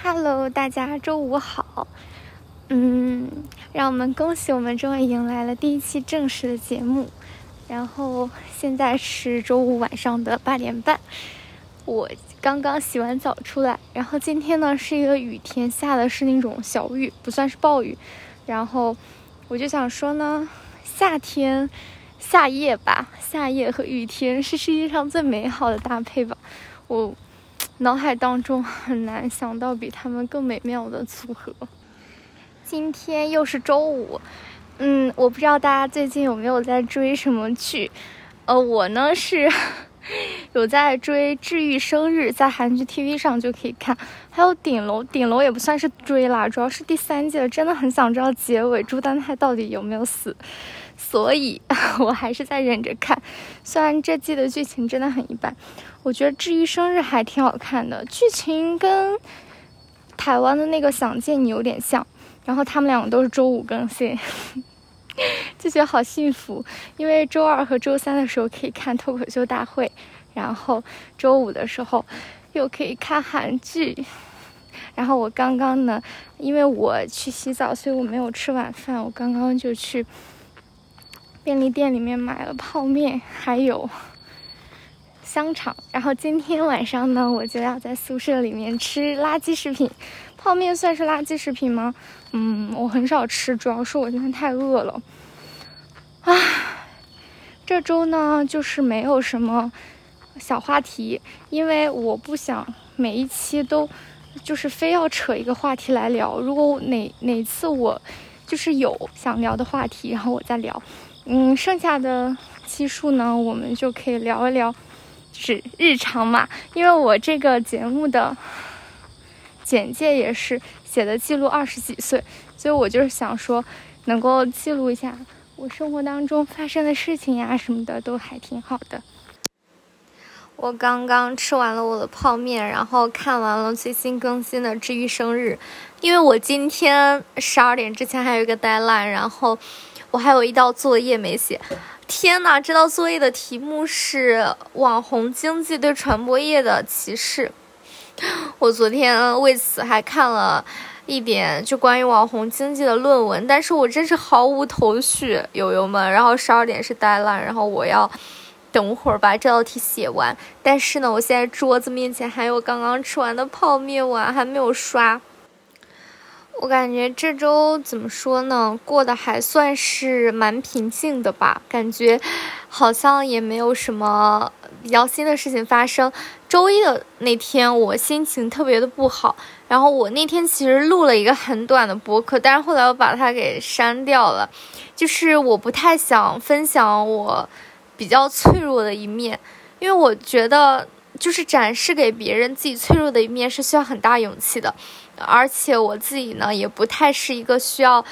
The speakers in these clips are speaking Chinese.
Hello，大家周五好。嗯，让我们恭喜我们终于迎来了第一期正式的节目。然后现在是周五晚上的八点半，我刚刚洗完澡出来。然后今天呢是一个雨天，下的是那种小雨，不算是暴雨。然后我就想说呢，夏天夏夜吧，夏夜和雨天是世界上最美好的搭配吧。我脑海当中很难想到比他们更美妙的组合。今天又是周五。嗯，我不知道大家最近有没有在追什么剧，呃，我呢是 有在追《治愈生日》，在韩剧 TV 上就可以看，还有《顶楼》，《顶楼》也不算是追啦，主要是第三季了，真的很想知道结尾朱丹泰到底有没有死，所以 我还是在忍着看。虽然这季的剧情真的很一般，我觉得《治愈生日》还挺好看的，剧情跟台湾的那个《想见你》有点像。然后他们两个都是周五更新，就觉得好幸福，因为周二和周三的时候可以看脱口秀大会，然后周五的时候又可以看韩剧。然后我刚刚呢，因为我去洗澡，所以我没有吃晚饭，我刚刚就去便利店里面买了泡面，还有香肠。然后今天晚上呢，我就要在宿舍里面吃垃圾食品。泡面算是垃圾食品吗？嗯，我很少吃，主要是我今天太饿了。啊，这周呢就是没有什么小话题，因为我不想每一期都就是非要扯一个话题来聊。如果哪哪次我就是有想聊的话题，然后我再聊。嗯，剩下的期数呢，我们就可以聊一聊，就是日常嘛。因为我这个节目的。简介也是写的记录二十几岁，所以我就是想说，能够记录一下我生活当中发生的事情呀什么的，都还挺好的。我刚刚吃完了我的泡面，然后看完了最新更新的《治愈生日》，因为我今天十二点之前还有一个 deadline，然后我还有一道作业没写。天呐，这道作业的题目是网红经济对传播业的歧视。我昨天为此还看了一点就关于网红经济的论文，但是我真是毫无头绪，友友们。然后十二点是 deadline，然后我要等会儿把这道题写完。但是呢，我现在桌子面前还有刚刚吃完的泡面碗还没有刷。我感觉这周怎么说呢，过得还算是蛮平静的吧，感觉好像也没有什么比较新的事情发生。周一的那天，我心情特别的不好。然后我那天其实录了一个很短的播客，但是后来我把它给删掉了。就是我不太想分享我比较脆弱的一面，因为我觉得就是展示给别人自己脆弱的一面是需要很大勇气的。而且我自己呢，也不太是一个需要，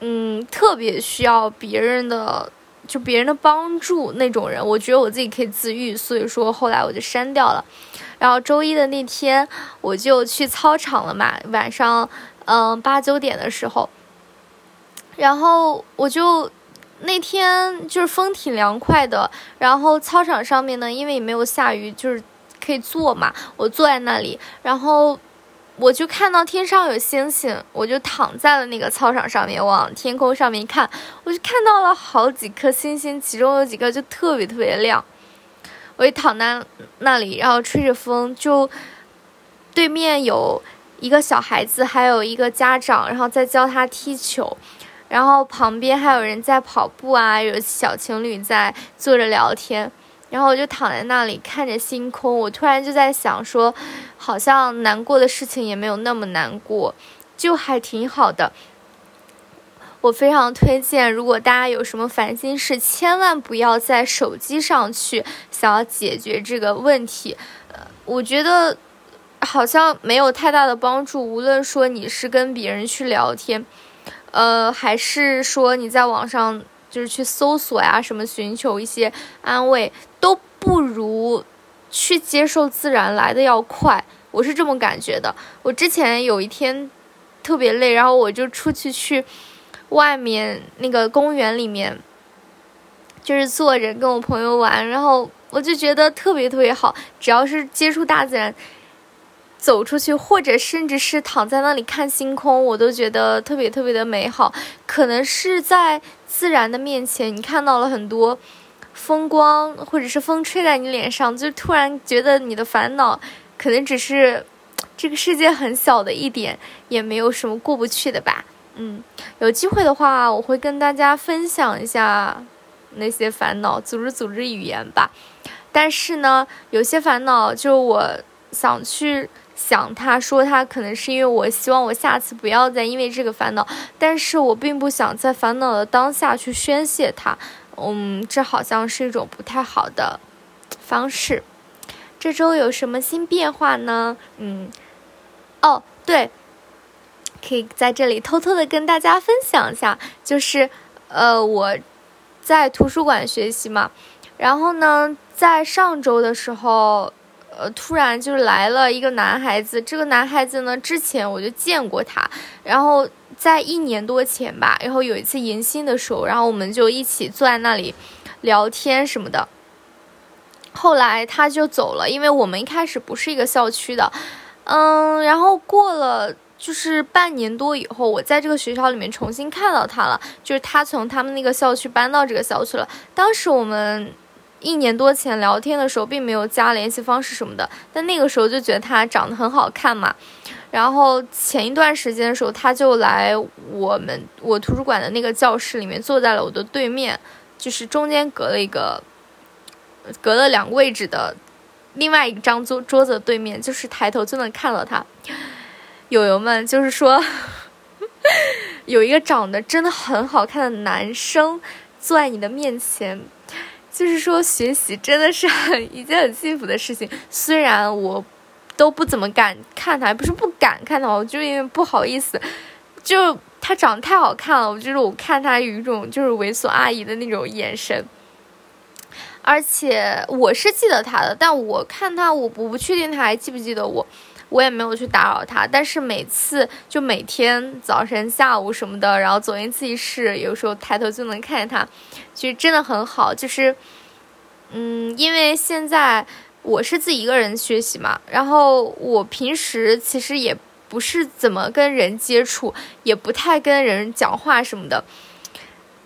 嗯，特别需要别人的。就别人的帮助那种人，我觉得我自己可以自愈，所以说后来我就删掉了。然后周一的那天我就去操场了嘛，晚上嗯八九点的时候，然后我就那天就是风挺凉快的，然后操场上面呢，因为也没有下雨，就是可以坐嘛，我坐在那里，然后。我就看到天上有星星，我就躺在了那个操场上面，往天空上面看，我就看到了好几颗星星，其中有几个就特别特别亮。我就躺在那里，然后吹着风，就对面有一个小孩子，还有一个家长，然后在教他踢球，然后旁边还有人在跑步啊，有小情侣在坐着聊天。然后我就躺在那里看着星空，我突然就在想说，好像难过的事情也没有那么难过，就还挺好的。我非常推荐，如果大家有什么烦心事，千万不要在手机上去想要解决这个问题。呃，我觉得好像没有太大的帮助。无论说你是跟别人去聊天，呃，还是说你在网上。就是去搜索呀，什么寻求一些安慰，都不如去接受自然来的要快。我是这么感觉的。我之前有一天特别累，然后我就出去去外面那个公园里面，就是坐着跟我朋友玩，然后我就觉得特别特别好。只要是接触大自然，走出去，或者甚至是躺在那里看星空，我都觉得特别特别的美好。可能是在自然的面前，你看到了很多风光，或者是风吹在你脸上，就突然觉得你的烦恼可能只是这个世界很小的一点，也没有什么过不去的吧。嗯，有机会的话，我会跟大家分享一下那些烦恼，组织组织语言吧。但是呢，有些烦恼，就我想去。想他说他可能是因为我希望我下次不要再因为这个烦恼，但是我并不想在烦恼的当下去宣泄它，嗯，这好像是一种不太好的方式。这周有什么新变化呢？嗯，哦，对，可以在这里偷偷的跟大家分享一下，就是呃我在图书馆学习嘛，然后呢，在上周的时候。呃，突然就来了一个男孩子。这个男孩子呢，之前我就见过他，然后在一年多前吧，然后有一次迎新的时候，然后我们就一起坐在那里聊天什么的。后来他就走了，因为我们一开始不是一个校区的，嗯，然后过了就是半年多以后，我在这个学校里面重新看到他了，就是他从他们那个校区搬到这个校区了。当时我们。一年多前聊天的时候，并没有加联系方式什么的，但那个时候就觉得他长得很好看嘛。然后前一段时间的时候，他就来我们我图书馆的那个教室里面，坐在了我的对面，就是中间隔了一个，隔了两个位置的另外一张桌桌子对面，就是抬头就能看到他。友友们，就是说，有一个长得真的很好看的男生坐在你的面前。就是说，学习真的是很 一件很幸福的事情。虽然我都不怎么敢看他，不是不敢看他，我就因为不好意思。就他长得太好看了，我就是我看他有一种就是猥琐阿姨的那种眼神。而且我是记得他的，但我看他，我我不确定他还记不记得我。我也没有去打扰他，但是每次就每天早晨、下午什么的，然后走进自习室，有时候抬头就能看见他，其实真的很好。就是，嗯，因为现在我是自己一个人学习嘛，然后我平时其实也不是怎么跟人接触，也不太跟人讲话什么的。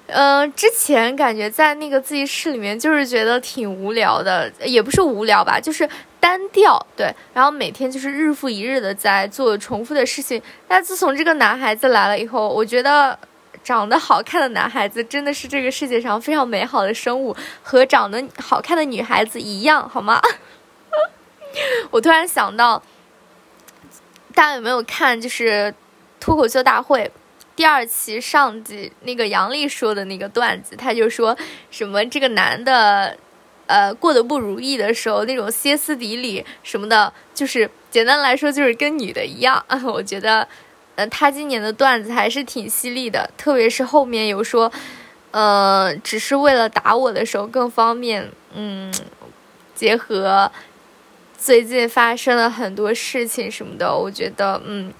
嗯，之前感觉在那个自习室里面，就是觉得挺无聊的，也不是无聊吧，就是。单调对，然后每天就是日复一日的在做重复的事情。但自从这个男孩子来了以后，我觉得长得好看的男孩子真的是这个世界上非常美好的生物，和长得好看的女孩子一样，好吗？我突然想到，大家有没有看就是脱口秀大会第二期上集那个杨笠说的那个段子？他就说什么这个男的。呃，过得不如意的时候，那种歇斯底里什么的，就是简单来说，就是跟女的一样。我觉得，呃，他今年的段子还是挺犀利的，特别是后面有说，呃，只是为了打我的时候更方便。嗯，结合最近发生了很多事情什么的，我觉得，嗯。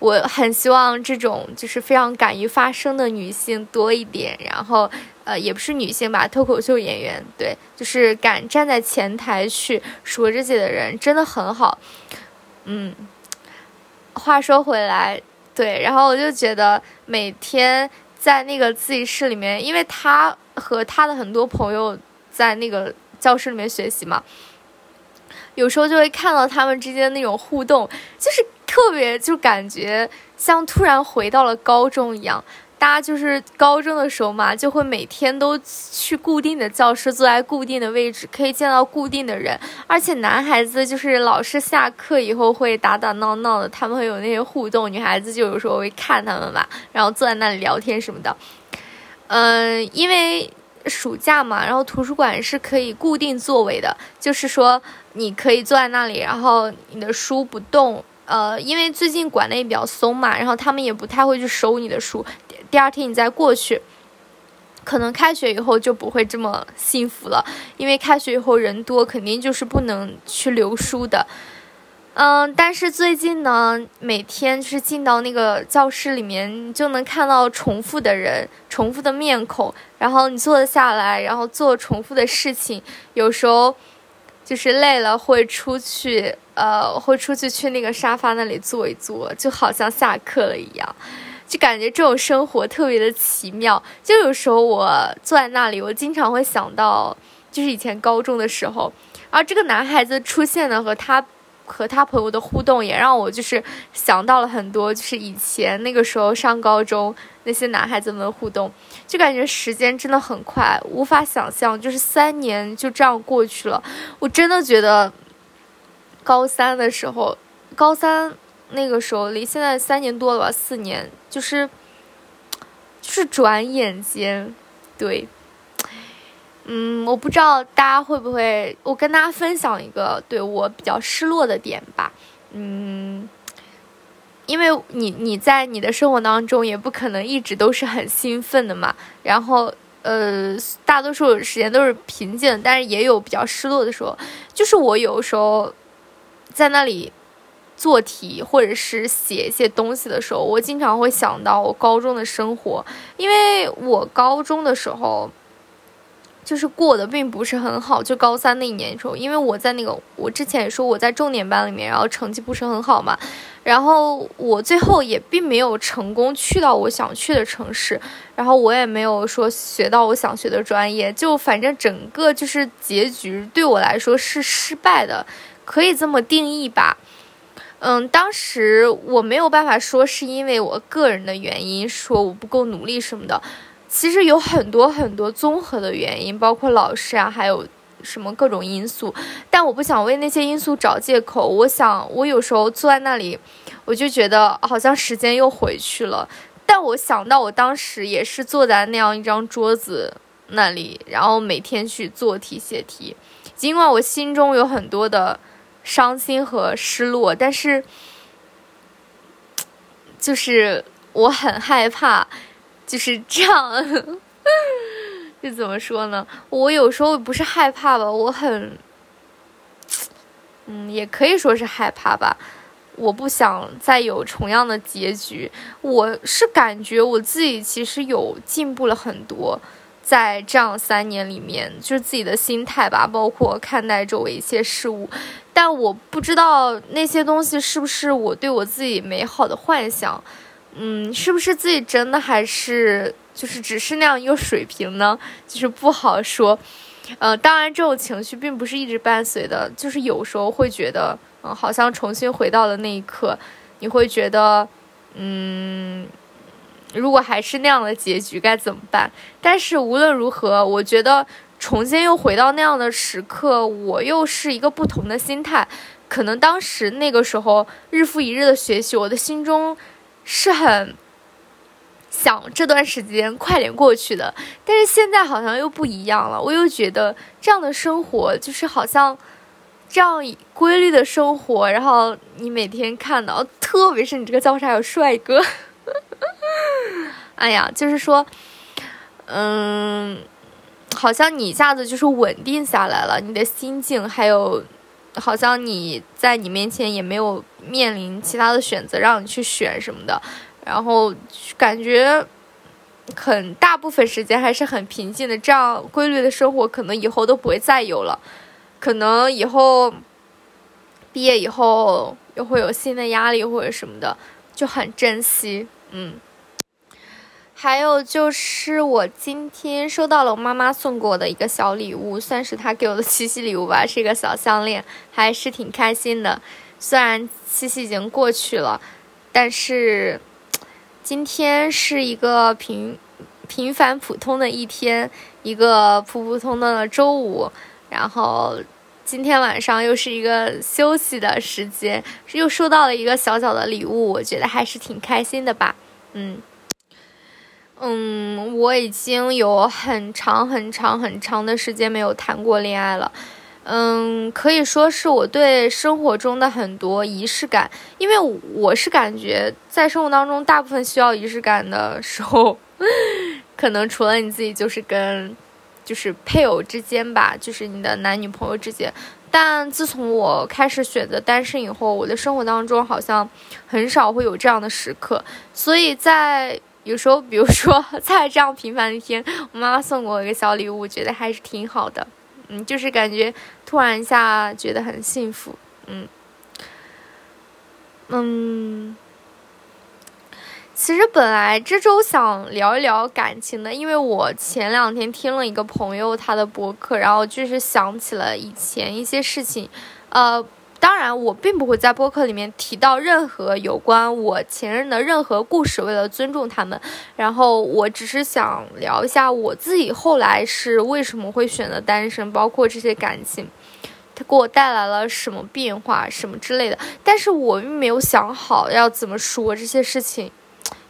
我很希望这种就是非常敢于发声的女性多一点，然后，呃，也不是女性吧，脱口秀演员，对，就是敢站在前台去说这些的人，真的很好。嗯，话说回来，对，然后我就觉得每天在那个自习室里面，因为他和他的很多朋友在那个教室里面学习嘛，有时候就会看到他们之间那种互动，就是。特别就感觉像突然回到了高中一样，大家就是高中的时候嘛，就会每天都去固定的教室，坐在固定的位置，可以见到固定的人。而且男孩子就是老师下课以后会打打闹闹的，他们会有那些互动，女孩子就有时候会看他们吧，然后坐在那里聊天什么的。嗯，因为暑假嘛，然后图书馆是可以固定座位的，就是说你可以坐在那里，然后你的书不动。呃，因为最近管的也比较松嘛，然后他们也不太会去收你的书。第二天你再过去，可能开学以后就不会这么幸福了，因为开学以后人多，肯定就是不能去留书的。嗯，但是最近呢，每天就是进到那个教室里面，就能看到重复的人、重复的面孔，然后你坐下来，然后做重复的事情，有时候。就是累了会出去，呃，会出去去那个沙发那里坐一坐，就好像下课了一样，就感觉这种生活特别的奇妙。就有时候我坐在那里，我经常会想到，就是以前高中的时候，而这个男孩子出现呢，和他。和他朋友的互动也让我就是想到了很多，就是以前那个时候上高中那些男孩子们的互动，就感觉时间真的很快，无法想象，就是三年就这样过去了。我真的觉得高三的时候，高三那个时候离现在三年多了吧，四年，就是就是转眼间，对。嗯，我不知道大家会不会，我跟大家分享一个对我比较失落的点吧。嗯，因为你你在你的生活当中也不可能一直都是很兴奋的嘛，然后呃，大多数时间都是平静，但是也有比较失落的时候。就是我有时候在那里做题或者是写一些东西的时候，我经常会想到我高中的生活，因为我高中的时候。就是过得并不是很好，就高三那一年的时候，因为我在那个，我之前也说我在重点班里面，然后成绩不是很好嘛，然后我最后也并没有成功去到我想去的城市，然后我也没有说学到我想学的专业，就反正整个就是结局对我来说是失败的，可以这么定义吧。嗯，当时我没有办法说是因为我个人的原因，说我不够努力什么的。其实有很多很多综合的原因，包括老师啊，还有什么各种因素。但我不想为那些因素找借口。我想，我有时候坐在那里，我就觉得好像时间又回去了。但我想到我当时也是坐在那样一张桌子那里，然后每天去做题写题。尽管我心中有很多的伤心和失落，但是 就是我很害怕。就是这样，这怎么说呢？我有时候不是害怕吧，我很，嗯，也可以说是害怕吧。我不想再有重样的结局。我是感觉我自己其实有进步了很多，在这样三年里面，就是自己的心态吧，包括看待周围一切事物。但我不知道那些东西是不是我对我自己美好的幻想。嗯，是不是自己真的还是就是只是那样一个水平呢？就是不好说。呃，当然这种情绪并不是一直伴随的，就是有时候会觉得，嗯，好像重新回到了那一刻，你会觉得，嗯，如果还是那样的结局该怎么办？但是无论如何，我觉得重新又回到那样的时刻，我又是一个不同的心态。可能当时那个时候日复一日的学习，我的心中。是很想这段时间快点过去的，但是现在好像又不一样了。我又觉得这样的生活就是好像这样规律的生活，然后你每天看到，特别是你这个教室还有帅哥，哎呀，就是说，嗯，好像你一下子就是稳定下来了，你的心境还有。好像你在你面前也没有面临其他的选择，让你去选什么的，然后感觉很大部分时间还是很平静的，这样规律的生活可能以后都不会再有了，可能以后毕业以后又会有新的压力或者什么的，就很珍惜，嗯。还有就是我今天收到了我妈妈送给我的一个小礼物，算是她给我的七夕礼物吧，是一个小项链，还是挺开心的。虽然七夕已经过去了，但是今天是一个平平凡普通的一天，一个普普通通的周五，然后今天晚上又是一个休息的时间，又收到了一个小小的礼物，我觉得还是挺开心的吧，嗯。嗯，我已经有很长很长很长的时间没有谈过恋爱了。嗯，可以说是我对生活中的很多仪式感，因为我是感觉在生活当中大部分需要仪式感的时候，可能除了你自己，就是跟就是配偶之间吧，就是你的男女朋友之间。但自从我开始选择单身以后，我的生活当中好像很少会有这样的时刻，所以在。有时候，比如说 在这样平凡的一天，我妈妈送给我一个小礼物，我觉得还是挺好的。嗯，就是感觉突然一下觉得很幸福，嗯，嗯。其实本来这周想聊一聊感情的，因为我前两天听了一个朋友他的博客，然后就是想起了以前一些事情，呃，当然我并不会在博客里面提到任何有关我前任的任何故事，为了尊重他们，然后我只是想聊一下我自己后来是为什么会选择单身，包括这些感情，它给我带来了什么变化，什么之类的，但是我并没有想好要怎么说这些事情。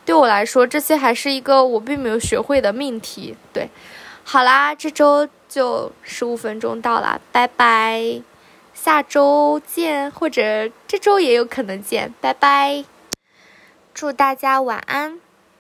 对我来说，这些还是一个我并没有学会的命题。对，好啦，这周就十五分钟到了，拜拜，下周见，或者这周也有可能见，拜拜，祝大家晚安。